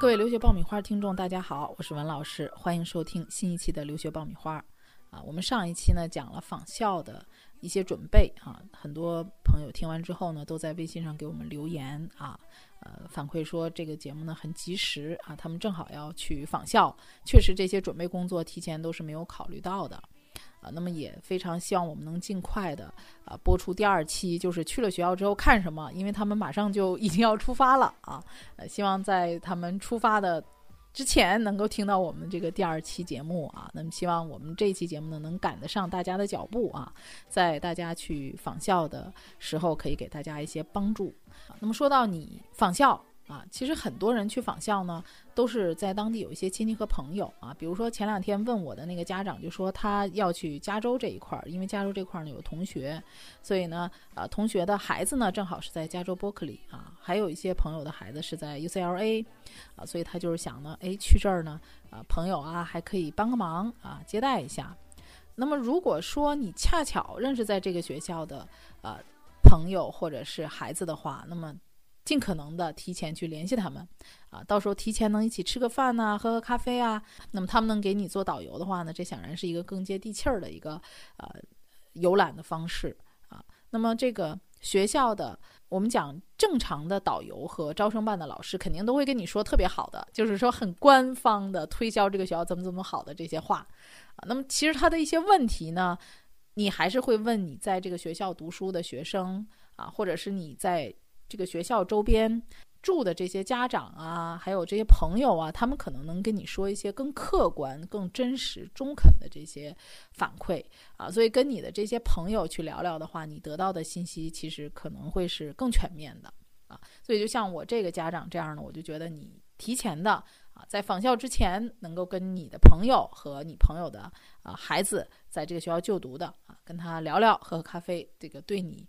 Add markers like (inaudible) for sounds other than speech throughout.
各位留学爆米花听众，大家好，我是文老师，欢迎收听新一期的留学爆米花。啊，我们上一期呢讲了访校的一些准备啊，很多朋友听完之后呢，都在微信上给我们留言啊，呃，反馈说这个节目呢很及时啊，他们正好要去访校，确实这些准备工作提前都是没有考虑到的。啊，那么也非常希望我们能尽快的啊播出第二期，就是去了学校之后看什么，因为他们马上就 (laughs) 已经要出发了啊，呃，希望在他们出发的之前能够听到我们这个第二期节目啊。那么希望我们这一期节目呢能赶得上大家的脚步啊，在大家去访校的时候可以给大家一些帮助。那么说到你访校。啊，其实很多人去访校呢，都是在当地有一些亲戚和朋友啊。比如说前两天问我的那个家长就说他要去加州这一块儿，因为加州这块儿呢有同学，所以呢，啊，同学的孩子呢正好是在加州伯克利啊，还有一些朋友的孩子是在 UCLA，啊，所以他就是想呢，哎，去这儿呢，啊，朋友啊还可以帮个忙啊，接待一下。那么如果说你恰巧认识在这个学校的呃朋友或者是孩子的话，那么。尽可能的提前去联系他们，啊，到时候提前能一起吃个饭呐，喝个咖啡啊。那么他们能给你做导游的话呢，这显然是一个更接地气儿的一个呃游览的方式啊。那么这个学校的，我们讲正常的导游和招生办的老师肯定都会跟你说特别好的，就是说很官方的推销这个学校怎么怎么好的这些话啊。那么其实他的一些问题呢，你还是会问你在这个学校读书的学生啊，或者是你在。这个学校周边住的这些家长啊，还有这些朋友啊，他们可能能跟你说一些更客观、更真实、中肯的这些反馈啊。所以跟你的这些朋友去聊聊的话，你得到的信息其实可能会是更全面的啊。所以就像我这个家长这样的，我就觉得你提前的啊，在访校之前，能够跟你的朋友和你朋友的啊孩子在这个学校就读的啊，跟他聊聊，喝喝咖啡，这个对你。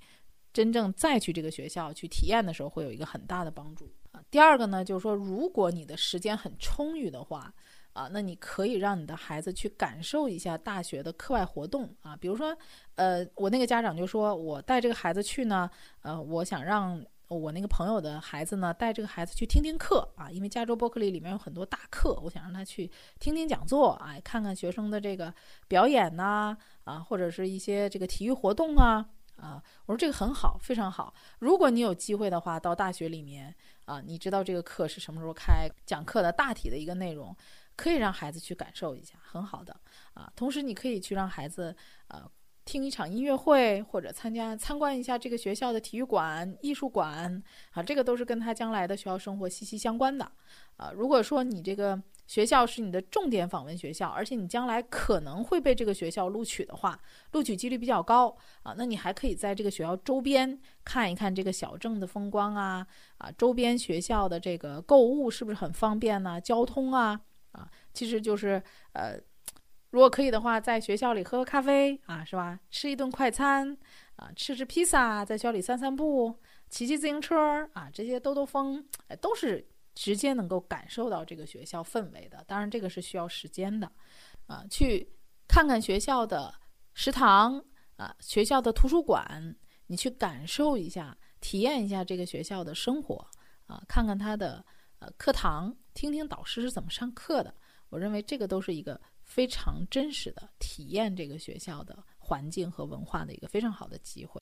真正再去这个学校去体验的时候，会有一个很大的帮助啊。第二个呢，就是说，如果你的时间很充裕的话，啊，那你可以让你的孩子去感受一下大学的课外活动啊。比如说，呃，我那个家长就说，我带这个孩子去呢，呃，我想让我那个朋友的孩子呢，带这个孩子去听听课啊，因为加州伯克利里面有很多大课，我想让他去听听讲座啊，看看学生的这个表演呐，啊，或者是一些这个体育活动啊。啊，我说这个很好，非常好。如果你有机会的话，到大学里面啊，你知道这个课是什么时候开，讲课的大体的一个内容，可以让孩子去感受一下，很好的啊。同时，你可以去让孩子啊听一场音乐会，或者参加参观一下这个学校的体育馆、艺术馆啊，这个都是跟他将来的学校生活息息相关的啊。如果说你这个。学校是你的重点访问学校，而且你将来可能会被这个学校录取的话，录取几率比较高啊。那你还可以在这个学校周边看一看这个小镇的风光啊啊，周边学校的这个购物是不是很方便呢？交通啊啊，其实就是呃，如果可以的话，在学校里喝喝咖啡啊，是吧？吃一顿快餐啊，吃吃披萨，在学校里散散步，骑骑自行车啊，这些兜兜风，哎，都是。直接能够感受到这个学校氛围的，当然这个是需要时间的，啊，去看看学校的食堂啊，学校的图书馆，你去感受一下，体验一下这个学校的生活啊，看看他的呃课堂，听听导师是怎么上课的。我认为这个都是一个非常真实的体验这个学校的环境和文化的一个非常好的机会。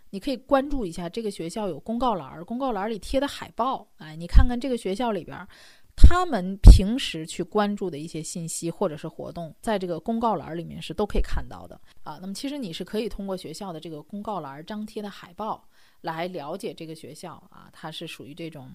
你可以关注一下这个学校有公告栏，公告栏里贴的海报，哎，你看看这个学校里边，他们平时去关注的一些信息或者是活动，在这个公告栏里面是都可以看到的啊。那么其实你是可以通过学校的这个公告栏张贴的海报来了解这个学校啊，它是属于这种，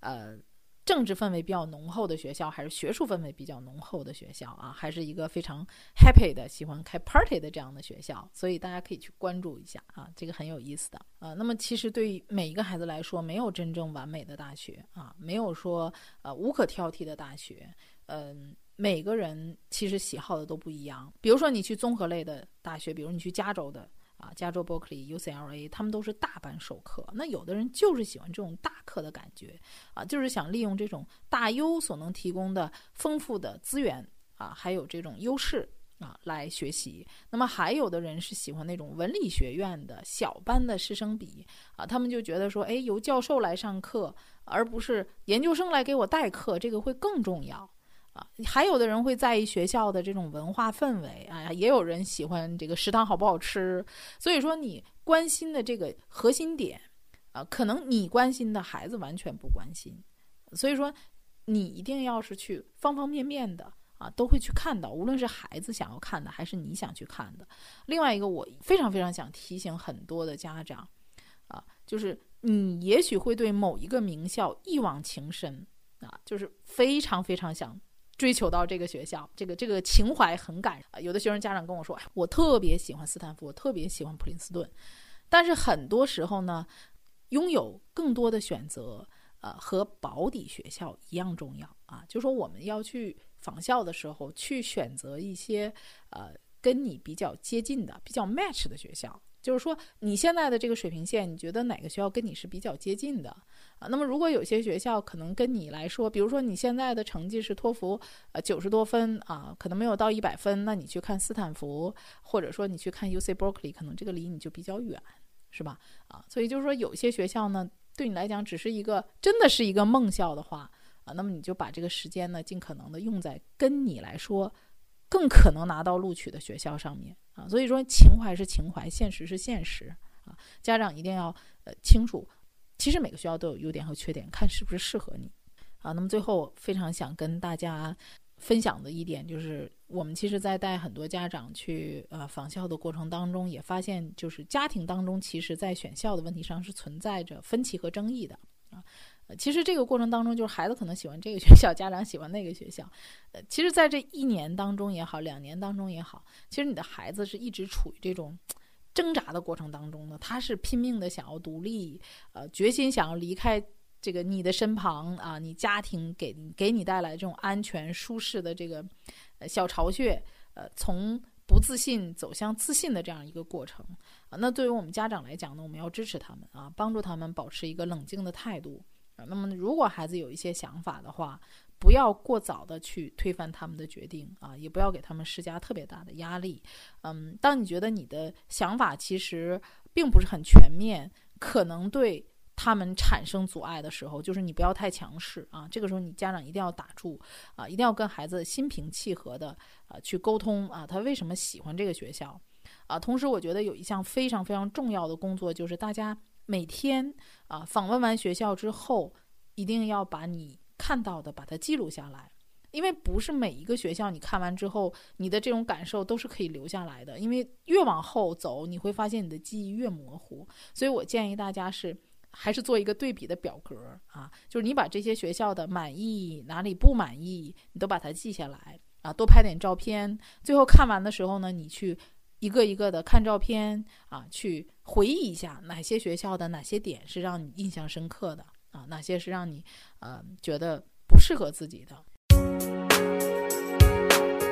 呃，政治氛围比较浓厚的学校，还是学术氛围比较浓厚的学校啊，还是一个非常 happy 的、喜欢开 party 的这样的学校，所以大家可以去关注一下啊，这个很有意思的啊。那么其实对于每一个孩子来说，没有真正完美的大学啊，没有说呃无可挑剔的大学，嗯，每个人其实喜好的都不一样。比如说你去综合类的大学，比如你去加州的。啊，加州伯克利、UCLA，他们都是大班授课。那有的人就是喜欢这种大课的感觉，啊，就是想利用这种大优所能提供的丰富的资源啊，还有这种优势啊来学习。那么还有的人是喜欢那种文理学院的小班的师生比啊，他们就觉得说，哎，由教授来上课，而不是研究生来给我代课，这个会更重要。啊，还有的人会在意学校的这种文化氛围啊，也有人喜欢这个食堂好不好吃。所以说，你关心的这个核心点啊，可能你关心的孩子完全不关心。所以说，你一定要是去方方面面的啊，都会去看到，无论是孩子想要看的，还是你想去看的。另外一个，我非常非常想提醒很多的家长啊，就是你也许会对某一个名校一往情深啊，就是非常非常想。追求到这个学校，这个这个情怀很感人啊！有的学生家长跟我说：“我特别喜欢斯坦福，我特别喜欢普林斯顿。”但是很多时候呢，拥有更多的选择，呃，和保底学校一样重要啊。就说我们要去仿校的时候，去选择一些呃跟你比较接近的、比较 match 的学校。就是说，你现在的这个水平线，你觉得哪个学校跟你是比较接近的啊？那么，如果有些学校可能跟你来说，比如说你现在的成绩是托福，呃，九十多分啊，可能没有到一百分，那你去看斯坦福，或者说你去看 U C Berkeley，可能这个离你就比较远，是吧？啊，所以就是说，有些学校呢，对你来讲只是一个真的是一个梦校的话啊，那么你就把这个时间呢，尽可能的用在跟你来说。更可能拿到录取的学校上面啊，所以说情怀是情怀，现实是现实啊。家长一定要呃清楚，其实每个学校都有优点和缺点，看是不是适合你啊。那么最后非常想跟大家分享的一点就是，我们其实，在带很多家长去呃访校的过程当中，也发现就是家庭当中，其实在选校的问题上是存在着分歧和争议的啊。其实这个过程当中，就是孩子可能喜欢这个学校，家长喜欢那个学校。呃，其实，在这一年当中也好，两年当中也好，其实你的孩子是一直处于这种挣扎的过程当中的。他是拼命的想要独立，呃，决心想要离开这个你的身旁啊，你家庭给给你带来这种安全舒适的这个呃小巢穴，呃，从不自信走向自信的这样一个过程啊。那对于我们家长来讲呢，我们要支持他们啊，帮助他们保持一个冷静的态度。那么，如果孩子有一些想法的话，不要过早的去推翻他们的决定啊，也不要给他们施加特别大的压力。嗯，当你觉得你的想法其实并不是很全面，可能对他们产生阻碍的时候，就是你不要太强势啊。这个时候，你家长一定要打住啊，一定要跟孩子心平气和的啊去沟通啊，他为什么喜欢这个学校啊？同时，我觉得有一项非常非常重要的工作，就是大家。每天啊，访问完学校之后，一定要把你看到的把它记录下来，因为不是每一个学校你看完之后，你的这种感受都是可以留下来的。因为越往后走，你会发现你的记忆越模糊。所以我建议大家是还是做一个对比的表格啊，就是你把这些学校的满意哪里不满意，你都把它记下来啊，多拍点照片。最后看完的时候呢，你去。一个一个的看照片啊，去回忆一下哪些学校的哪些点是让你印象深刻的啊，哪些是让你呃觉得不适合自己的。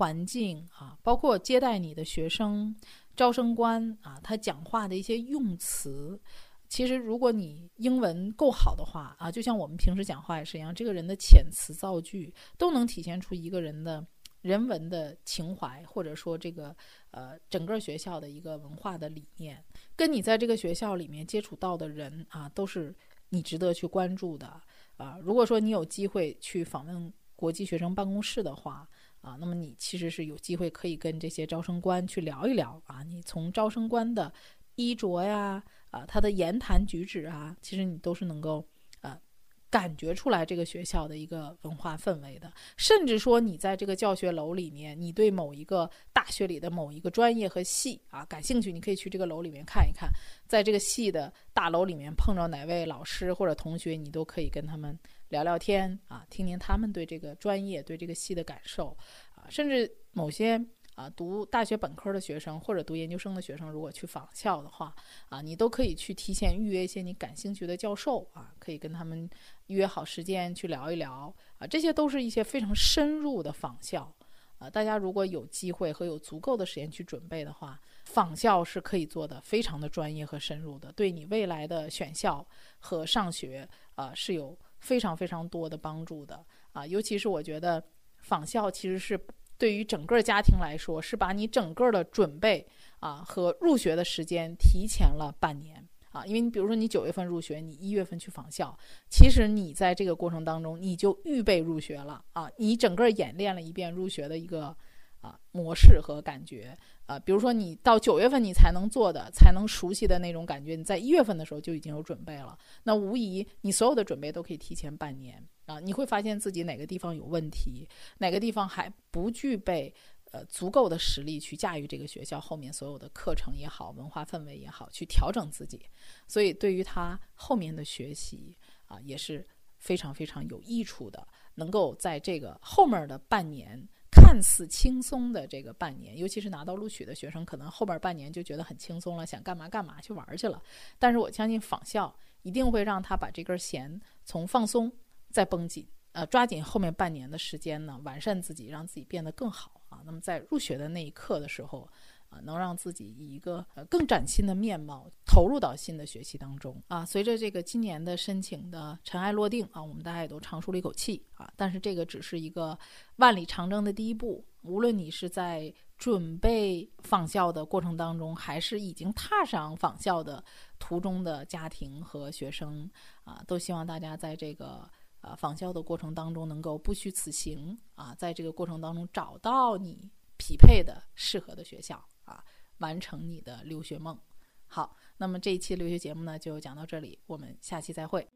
环境啊，包括接待你的学生、招生官啊，他讲话的一些用词，其实如果你英文够好的话啊，就像我们平时讲话也是一样，这个人的遣词造句都能体现出一个人的。人文的情怀，或者说这个呃整个学校的一个文化的理念，跟你在这个学校里面接触到的人啊，都是你值得去关注的啊。如果说你有机会去访问国际学生办公室的话啊，那么你其实是有机会可以跟这些招生官去聊一聊啊，你从招生官的衣着呀，啊，他的言谈举止啊，其实你都是能够。感觉出来这个学校的一个文化氛围的，甚至说你在这个教学楼里面，你对某一个大学里的某一个专业和系啊感兴趣，你可以去这个楼里面看一看，在这个系的大楼里面碰着哪位老师或者同学，你都可以跟他们聊聊天啊，听听他们对这个专业、对这个系的感受啊，甚至某些。啊，读大学本科的学生或者读研究生的学生，如果去访校的话，啊，你都可以去提前预约一些你感兴趣的教授啊，可以跟他们约好时间去聊一聊啊，这些都是一些非常深入的访校啊。大家如果有机会和有足够的时间去准备的话，访校是可以做的非常的专业和深入的，对你未来的选校和上学啊是有非常非常多的帮助的啊。尤其是我觉得访校其实是。对于整个家庭来说，是把你整个的准备啊和入学的时间提前了半年啊，因为你比如说你九月份入学，你一月份去访校，其实你在这个过程当中你就预备入学了啊，你整个演练了一遍入学的一个啊模式和感觉啊，比如说你到九月份你才能做的、才能熟悉的那种感觉，你在一月份的时候就已经有准备了，那无疑你所有的准备都可以提前半年。啊，你会发现自己哪个地方有问题，哪个地方还不具备呃足够的实力去驾驭这个学校后面所有的课程也好，文化氛围也好，去调整自己。所以对于他后面的学习啊，也是非常非常有益处的。能够在这个后面的半年看似轻松的这个半年，尤其是拿到录取的学生，可能后边半年就觉得很轻松了，想干嘛干嘛去玩去了。但是我相信仿效一定会让他把这根弦从放松。再绷紧，呃，抓紧后面半年的时间呢，完善自己，让自己变得更好啊。那么在入学的那一刻的时候，啊，能让自己以一个呃更崭新的面貌投入到新的学习当中啊。随着这个今年的申请的尘埃落定啊，我们大家也都长舒了一口气啊。但是这个只是一个万里长征的第一步，无论你是在准备访校的过程当中，还是已经踏上访校的途中的家庭和学生啊，都希望大家在这个。啊，仿效的过程当中能够不虚此行啊，在这个过程当中找到你匹配的、适合的学校啊，完成你的留学梦。好，那么这一期留学节目呢就讲到这里，我们下期再会。